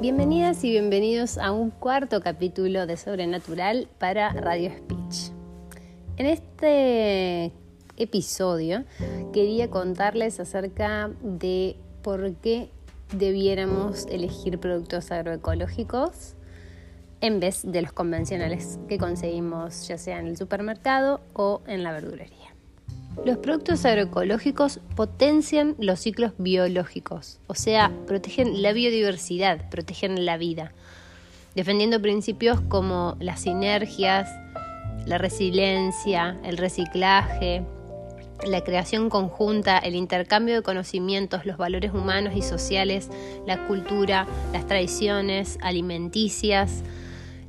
Bienvenidas y bienvenidos a un cuarto capítulo de Sobrenatural para Radio Speech. En este episodio quería contarles acerca de por qué debiéramos elegir productos agroecológicos en vez de los convencionales que conseguimos ya sea en el supermercado o en la verdulería. Los productos agroecológicos potencian los ciclos biológicos, o sea, protegen la biodiversidad, protegen la vida, defendiendo principios como las sinergias, la resiliencia, el reciclaje, la creación conjunta, el intercambio de conocimientos, los valores humanos y sociales, la cultura, las tradiciones alimenticias,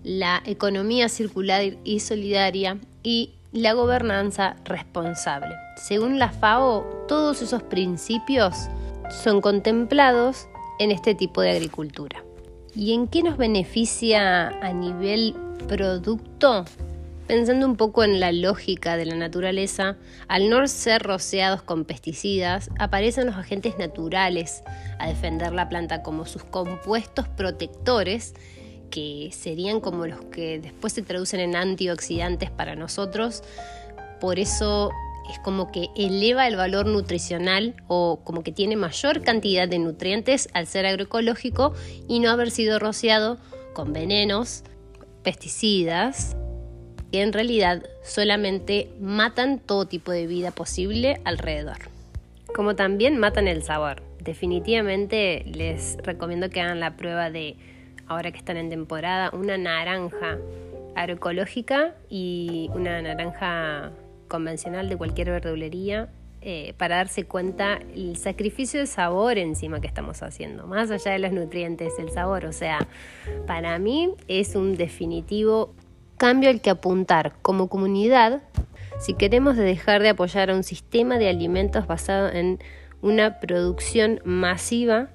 la economía circular y solidaria y la gobernanza responsable. Según la FAO, todos esos principios son contemplados en este tipo de agricultura. ¿Y en qué nos beneficia a nivel producto? Pensando un poco en la lógica de la naturaleza, al no ser rociados con pesticidas, aparecen los agentes naturales a defender la planta como sus compuestos protectores que serían como los que después se traducen en antioxidantes para nosotros. Por eso es como que eleva el valor nutricional o como que tiene mayor cantidad de nutrientes al ser agroecológico y no haber sido rociado con venenos, pesticidas, que en realidad solamente matan todo tipo de vida posible alrededor. Como también matan el sabor. Definitivamente les recomiendo que hagan la prueba de ahora que están en temporada, una naranja agroecológica y una naranja convencional de cualquier verdulería eh, para darse cuenta el sacrificio de sabor encima que estamos haciendo, más allá de los nutrientes, el sabor. O sea, para mí es un definitivo cambio al que apuntar como comunidad si queremos dejar de apoyar a un sistema de alimentos basado en una producción masiva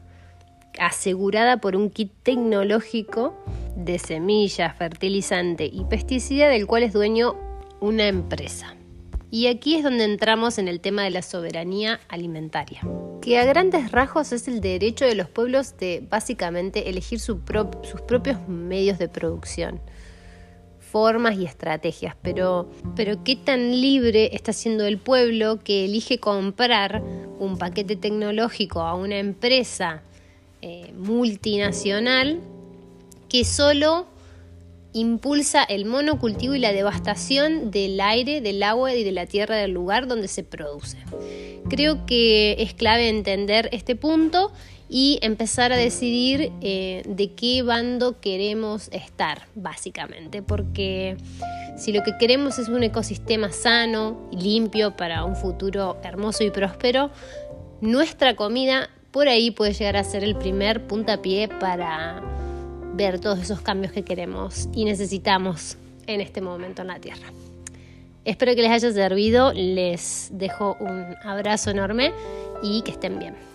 asegurada por un kit tecnológico de semillas, fertilizante y pesticida del cual es dueño una empresa. Y aquí es donde entramos en el tema de la soberanía alimentaria, que a grandes rasgos es el derecho de los pueblos de básicamente elegir sus propios medios de producción, formas y estrategias, pero, pero qué tan libre está siendo el pueblo que elige comprar un paquete tecnológico a una empresa eh, multinacional que solo impulsa el monocultivo y la devastación del aire, del agua y de la tierra del lugar donde se produce. Creo que es clave entender este punto y empezar a decidir eh, de qué bando queremos estar, básicamente, porque si lo que queremos es un ecosistema sano y limpio para un futuro hermoso y próspero, nuestra comida por ahí puede llegar a ser el primer puntapié para ver todos esos cambios que queremos y necesitamos en este momento en la Tierra. Espero que les haya servido, les dejo un abrazo enorme y que estén bien.